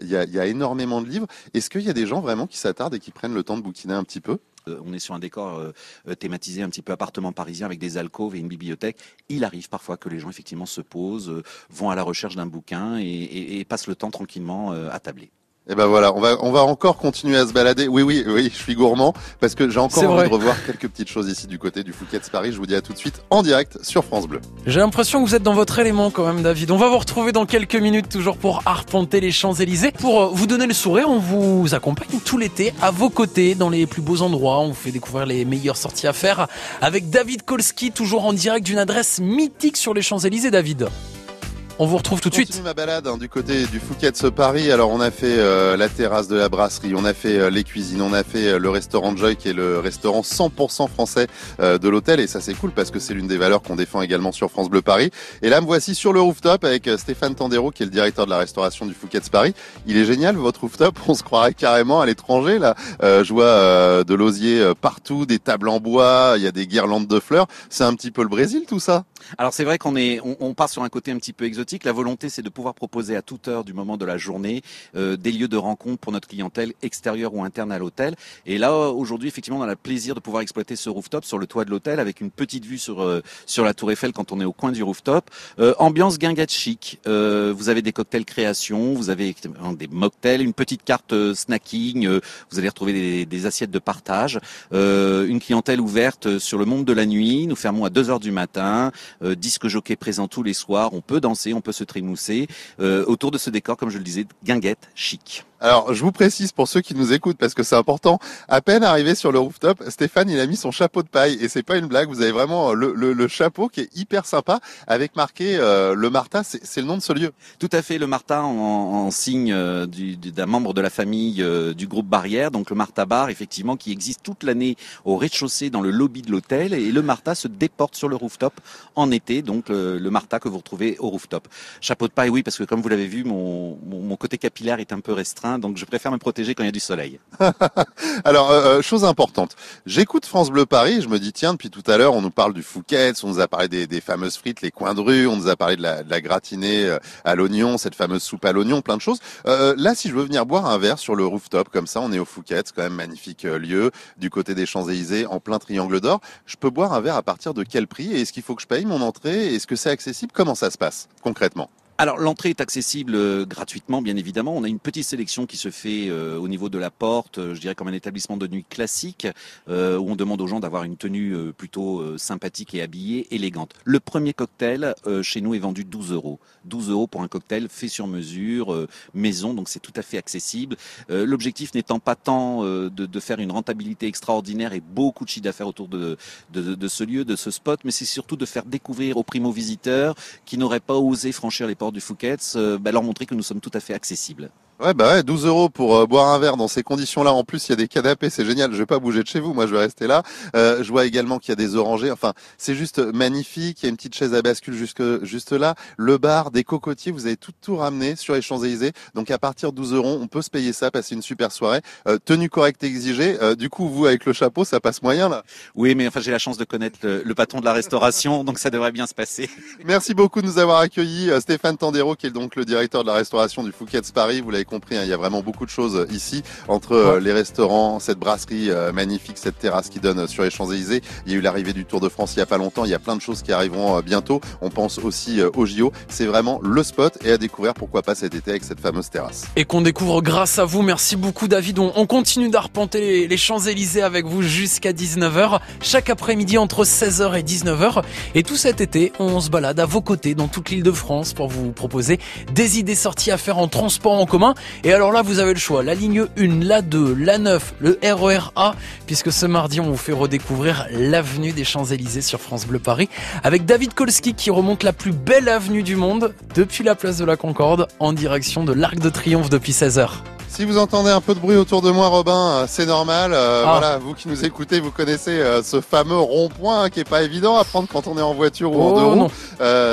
Il y a, y a énormément de livres. Est-ce qu'il y a des gens vraiment qui s'attardent et qui prennent le temps de bouquiner un petit peu? euh, on est sur un décor euh, euh, thématisé un petit peu appartement parisien avec des alcôves et une bibliothèque. Il arrive parfois que les gens effectivement se posent, vont à la recherche d'un bouquin et, et passent le temps tranquillement à tabler. Et eh ben voilà, on va on va encore continuer à se balader. Oui oui oui, je suis gourmand parce que j'ai encore envie de revoir quelques petites choses ici du côté du Fouquet's Paris. Je vous dis à tout de suite en direct sur France Bleu. J'ai l'impression que vous êtes dans votre élément quand même David. On va vous retrouver dans quelques minutes toujours pour arpenter les Champs-Élysées. Pour euh, vous donner le sourire, on vous accompagne tout l'été à vos côtés dans les plus beaux endroits. On vous fait découvrir les meilleures sorties à faire avec David Kolski toujours en direct d'une adresse mythique sur les Champs-Élysées David. On vous retrouve tout de suite. ma balade hein, du côté du Fouquet's Paris. Alors on a fait euh, la terrasse de la brasserie, on a fait euh, les cuisines, on a fait euh, le restaurant Joy qui est le restaurant 100% français de l'hôtel et ça c'est cool parce que c'est l'une des valeurs qu'on défend également sur France Bleu Paris. Et là me voici sur le rooftop avec Stéphane Tandero qui est le directeur de la restauration du Fouquet's Paris. Il est génial votre rooftop, [LAUGHS] on se croirait carrément à l'étranger là. je vois de l'osier partout, des tables en bois, il y a des guirlandes de fleurs. C'est un petit peu le Brésil tout ça? Alors c'est vrai qu'on est, on, on, part sur un côté un petit peu exotique. La volonté, c'est de pouvoir proposer à toute heure du moment de la journée euh, des lieux de rencontre pour notre clientèle extérieure ou interne à l'hôtel. Et là, aujourd'hui, effectivement, on a le plaisir de pouvoir exploiter ce rooftop sur le toit de l'hôtel avec une petite vue sur euh, sur la Tour Eiffel quand on est au coin du rooftop. Euh, ambiance guinguette chic. Euh, vous avez des cocktails création, vous avez des mocktails, une petite carte euh, snacking. vous allez retrouver des, des, assiettes de partage, une clientèle ouverte sur le monde de la nuit. Nous fermons à 2 heures du matin euh, disque jockey présent tous les soirs. On peut danser, on peut se trémousser euh, autour de ce décor, comme je le disais, guinguette chic. Alors, je vous précise pour ceux qui nous écoutent parce que c'est important. À peine arrivé sur le rooftop, Stéphane, il a mis son chapeau de paille et c'est pas une blague. Vous avez vraiment le, le, le chapeau qui est hyper sympa avec marqué euh, le Marta. C'est le nom de ce lieu. Tout à fait, le Marta en, signe euh, d'un membre de la famille euh, du groupe Barrière. Donc le Marta Bar, effectivement, qui existe toute l'année au rez-de-chaussée dans le lobby de l'hôtel et le Marta se déporte sur le rooftop en été. Donc le, Marta que vous retrouvez au rooftop. Chapeau de paille, oui, parce que comme vous l'avez vu, mon, mon côté capillaire est un peu restreint donc je préfère me protéger quand il y a du soleil. [LAUGHS] Alors, euh, euh, chose importante, j'écoute France Bleu Paris et je me dis, tiens, depuis tout à l'heure, on nous parle du Fouquet, on nous a parlé des, fameuses frites, les coins de rue, on nous a parlé de la, gratinée euh, à l'oignon, cette fameuse soupe à l'oignon, plein de choses. là, si je veux venir boire un verre sur le rooftop, comme ça, on est au Fouquet, quand même magnifique lieu, du côté des Champs-Élysées, en plein triangle d'or. Je peux boire un verre à partir de quel prix Et est-ce qu'il faut que je paye mon entrée Est-ce que c'est accessible? Comment ça se passe concrètement? Alors l'entrée est accessible euh, gratuitement, bien évidemment. On a une petite sélection qui se fait euh, au niveau de la porte, euh, je dirais comme un établissement de nuit classique, où on demande aux gens d'avoir une tenue plutôt sympathique et habillée, élégante. Le premier cocktail chez nous est vendu 12 euros. 12 euros pour un cocktail fait sur mesure, maison, donc c'est tout à fait accessible. L'objectif n'étant pas tant de, faire une rentabilité extraordinaire et beaucoup de chiffre d'affaires autour de, ce lieu, de ce spot, mais c'est surtout de faire découvrir aux primo-visiteurs qui n'auraient pas osé franchir les portes du Fouquet's, euh, bah, leur montrer que nous sommes tout à fait accessibles. Ouais, bah ouais, 12 euros pour euh, boire un verre dans ces conditions-là. En plus, il y a des canapés, c'est génial. Je vais pas bouger de chez vous, moi je vais rester là. Euh, je vois également qu'il y a des orangers. Enfin, c'est juste magnifique. Il y a une petite chaise à bascule jusque juste là. Le bar, des cocotiers, vous avez tout tout ramené sur les Champs-Élysées. Donc à partir de 12 euros, on peut se payer ça, passer une super soirée. Euh, tenue correcte exigée. Euh, du coup, vous avec le chapeau, ça passe moyen là. Oui, mais enfin j'ai la chance de connaître le, patron de la restauration, donc ça devrait bien se passer. Merci beaucoup de nous avoir accueillis, Stéphane Tandero, qui est donc le directeur de la restauration du Fouquet's Paris. Vous l'avez compris, hein, il y a vraiment beaucoup de choses ici entre euh, les restaurants, cette brasserie euh, magnifique, cette terrasse qui donne sur les Champs-Élysées. Il y a eu l'arrivée du Tour de France il y a pas longtemps. Il y a plein de choses qui arriveront euh, bientôt. On pense aussi au JO. C'est vraiment le spot et à découvrir pourquoi pas cet été avec cette fameuse terrasse. Et qu'on découvre grâce à vous. Merci beaucoup David. On, continue d'arpenter les Champs-Élysées avec vous jusqu'à 19h. Chaque après-midi entre 16h et 19h. Et tout cet été, on se balade à vos côtés dans toute l'île de France pour vous proposer des idées sorties à faire en transport en commun. Et alors là, vous avez le choix. La ligne 1, la 2, la 9, le RER A, puisque ce mardi, on vous fait redécouvrir l'avenue des Champs-Élysées sur France Bleu Paris, avec David Kolski qui remonte la plus belle avenue du monde depuis la place de la Concorde en direction de l'Arc de Triomphe depuis 16h. Si vous entendez un peu de bruit autour de moi, Robin, euh, c'est normal. Euh, ah. Voilà, vous qui nous écoutez, vous connaissez euh, ce fameux rond-point hein, qui est pas évident à prendre quand on est en voiture ou en deux oh, roues.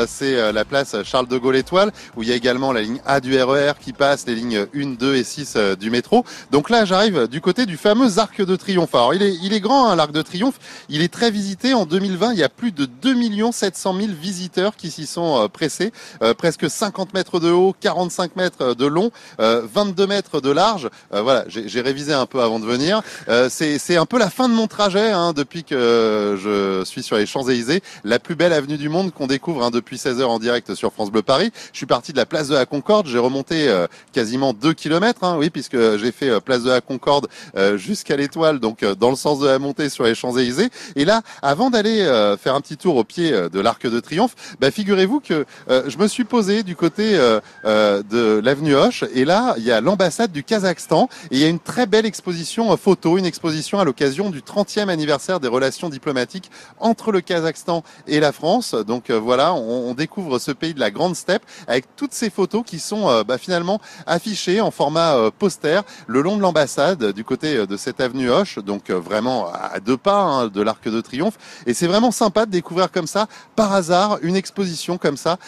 c'est la place Charles de Gaulle Étoile, où il y a également la ligne A du RER e qui passe, les lignes 1, 2 et 6 du métro. Donc là, j'arrive du côté du fameux Arc de Triomphe. Alors, il est, il est grand, hein, l'Arc de Triomphe. Il est très visité. En 2020, il y a plus de 2 700 000 visiteurs qui s'y sont pressés. presque 50 mètres de haut, 45 mètres de long, 22 mètres de large. Euh, voilà, j'ai révisé un peu avant de venir. Euh, c'est un peu la fin de mon trajet hein, depuis que je suis sur les Champs-Élysées, la plus belle avenue du monde qu'on découvre hein, depuis 16 heures en direct sur France Bleu Paris. Je suis parti de la place de la Concorde, j'ai remonté euh, quasiment 2 km, hein, oui, puisque j'ai fait place de la Concorde jusqu'à l'Étoile, donc dans le sens de la montée sur les Champs-Élysées. Et là, avant d'aller faire un petit tour au pied de l'Arc de Triomphe, bah, figurez-vous que je me suis posé du côté de l'avenue Hoche, et là, il y a l'ambassade du Kazakhstan. Et il y a une très belle exposition euh, photo, une exposition à l'occasion du 30e anniversaire des relations diplomatiques entre le Kazakhstan et la France. Donc euh, voilà, on, découvre ce pays de la grande steppe avec toutes ces photos qui sont euh, bah, finalement affichées en format poster le long de l'ambassade du côté de cette avenue Hoche. Donc vraiment à deux pas hein, de l'Arc de Triomphe. Et c'est vraiment sympa de découvrir comme ça, par hasard, une exposition comme ça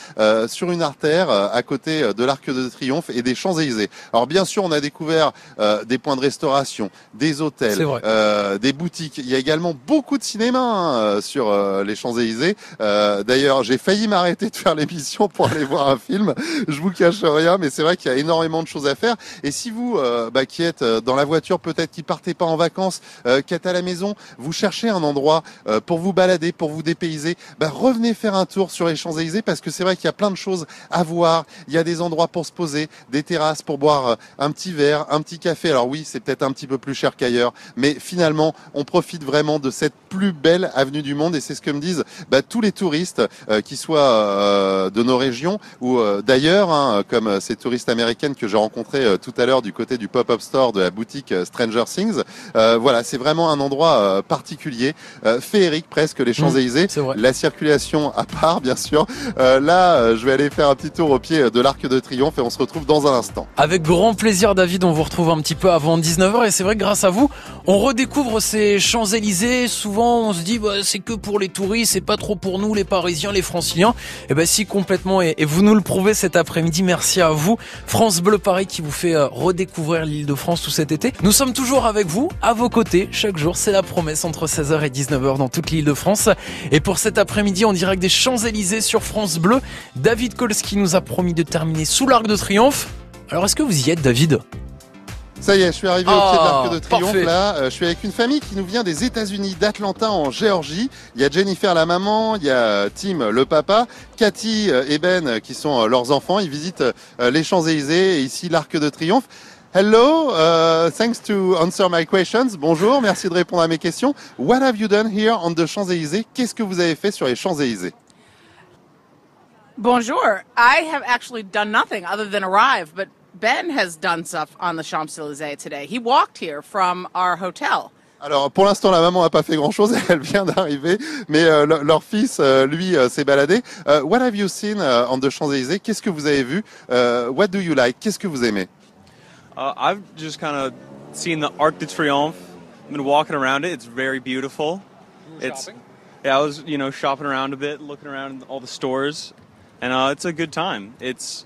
sur une artère à côté de l'Arc de Triomphe et des Champs-Élysées. Alors bien sûr, on a découvert euh, des points de restauration, des hôtels, euh, des boutiques. Il y a également beaucoup de cinéma hein, euh, sur les Champs-Élysées. D'ailleurs, j'ai failli [LAUGHS] m'arrêter de faire l'émission pour aller voir un film. Je vous cache rien, mais c'est vrai qu'il y a énormément de choses à faire. Et si vous, bah, qui êtes dans la voiture, peut-être qui partez pas en vacances, qui êtes à la maison, vous cherchez un endroit pour vous balader, pour vous dépayser, bah, revenez faire un tour sur les Champs-Élysées parce que c'est vrai qu'il y a plein de choses à voir. Il y a des endroits pour se poser, des terrasses pour boire un petit petit verre, un petit café. Alors oui, c'est peut-être un petit peu plus cher qu'ailleurs, mais finalement, on profite vraiment de cette plus belle avenue du monde et c'est ce que me disent bah, tous les touristes, euh, qui soient euh, de nos régions ou euh, d'ailleurs, hein, comme ces touristes américaines que j'ai rencontrées tout à l'heure du côté du pop-up store de la boutique Stranger Things. voilà, c'est vraiment un endroit particulier, féerique presque, les mmh, Champs-Élysées. la circulation à part, bien sûr. là, je vais aller faire un petit tour au pied de l'Arc de Triomphe et on se retrouve dans un instant. Avec grand plaisir, David, on vous retrouve un petit peu avant 19h et c'est vrai que grâce à vous, on redécouvre ces Champs-Élysées. Souvent, on se dit, bah, c'est que pour les touristes, c'est pas trop pour nous, les Parisiens, les Franciliens. Et eh ben si complètement, et, vous nous le prouvez cet après-midi. Merci à vous, France Bleu Paris, qui vous fait euh, redécouvrir l'île de France tout cet été. Nous sommes toujours avec vous, à vos côtés, chaque jour. C'est la promesse entre 16h et 19h dans toute l'île de France. Et pour cet après-midi, en direct des Champs-Élysées sur France Bleu, David Kolski nous a promis de terminer sous l'Arc de Triomphe. Alors est-ce que vous y êtes, David? Ça y est, je suis arrivé au pied de l'Arc de ah, Triomphe là. Euh, je suis avec une famille qui nous vient des États-Unis, d'Atlanta en Géorgie. Il y a Jennifer la maman, il y a Tim le papa, Cathy euh, et Ben qui sont euh, leurs enfants. Ils visitent les Champs-Élysées et ici l'Arc de Triomphe. Hello, uh, thanks to answer my questions. Bonjour, merci de répondre à mes questions. What have you done here on the Champs-Élysées? Qu'est-ce que vous avez fait sur les Champs-Élysées? Bonjour. I have actually done nothing other than arrive, but Ben has done stuff on the Champs-Élysées today. He walked here from our hotel. Alors pour l'instant la maman n'a pas fait grand chose, [LAUGHS] elle vient d'arriver, mais euh, leur fils euh, lui euh, s'est baladé. Uh, what have you seen uh, on the Champs-Élysées Qu'est-ce que vous avez vu uh, What do you like Qu'est-ce que vous aimez uh, I've just kind of seen the Arc de Triomphe. I've been walking around it. It's very beautiful. It's shopping? yeah, I was you know shopping around a bit, looking around all the stores, and uh, it's a good time. It's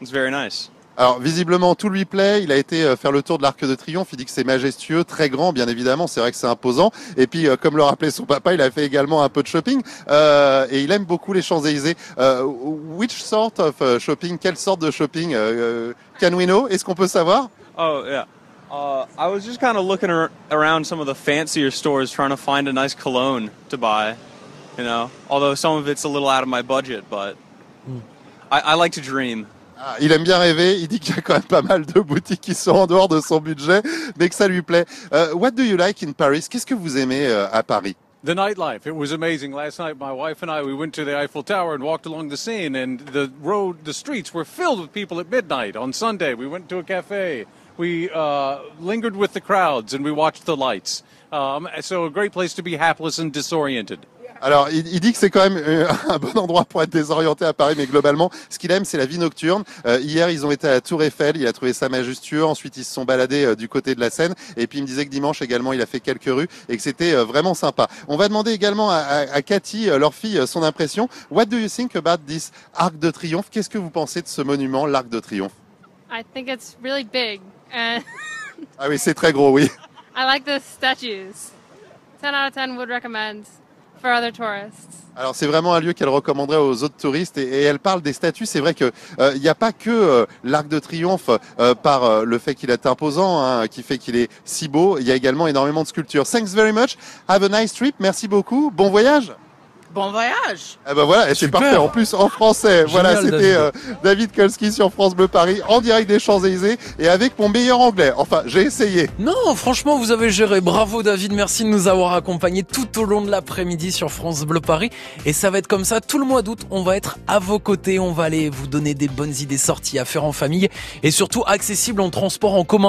it's very nice. Alors visiblement tout lui plaît. Il a été euh, faire le tour de l'Arc de Triomphe. Il dit que c'est majestueux, très grand, bien évidemment. C'est vrai que c'est imposant. Et puis euh, comme le rappelait son papa, il a fait également un peu de shopping euh, et il aime beaucoup les Champs Élysées. Uh, which sort of shopping? Quelle sorte de shopping? Can we know? Est-ce qu'on peut savoir? Oh yeah. Uh, I was just kind of looking ar around some of the fancier stores, trying to find a nice cologne to buy. You know, although some of it's a little out of my budget, but mm. I, I like to dream. Ah, il aime bien rêver. Il dit qu'il y a quand même pas mal de boutiques qui sont en dehors de son budget, mais que ça lui plaît. Uh, what do you like in Paris? Qu'est-ce que vous aimez uh, à Paris? The nightlife. It was amazing. Last night, my wife and I, we went to the Eiffel Tower and walked along the Seine, and the road, the streets were filled with people at midnight. On Sunday, we went to a cafe. We uh, lingered with the crowds and we watched the lights. Um, so, a great place to be hapless and disoriented. Alors, il, dit que c'est quand même euh, [LAUGHS] un bon endroit pour être désorienté à Paris, mais globalement, ce qu'il aime, c'est la vie nocturne. Euh, hier, ils ont été à la Tour Eiffel, il a trouvé ça majestueux. Ensuite, ils se sont baladés euh, du côté de la Seine. Et puis, il me disait que dimanche également, il a fait quelques rues et que c'était vraiment sympa. On va demander également à, à, Cathy, leur fille, son impression. What do you think about this Arc de Triomphe? Qu'est-ce que vous pensez de ce monument, l'Arc de Triomphe? I think it's really big. ah oui, c'est très gros, oui. [LAUGHS] I like the statues. 10 out of 10 would recommend. Alors c'est vraiment un lieu qu'elle recommanderait aux autres touristes et, elle parle des statues. C'est vrai que euh, il n'y a pas que euh, l'Arc de Triomphe euh, par le fait qu'il est imposant, hein, qui fait qu'il est si beau. Il y a également énormément de sculptures. Thanks very much. Have a nice trip. Merci beaucoup. Bon voyage. Bon voyage. Eh ben voilà, et c'est parfait. En plus en français. voilà, c'était euh, David Kolski sur France Bleu Paris en direct des Champs-Élysées et avec mon meilleur anglais. Enfin, j'ai essayé. Non, franchement, vous avez géré. Bravo David, merci de nous avoir accompagnés tout au long de l'après-midi sur France Bleu Paris. Et ça va être comme ça tout le mois d'août. On va être à vos côtés. On va aller vous donner des bonnes idées sorties à faire en famille et surtout accessibles en transport en commun.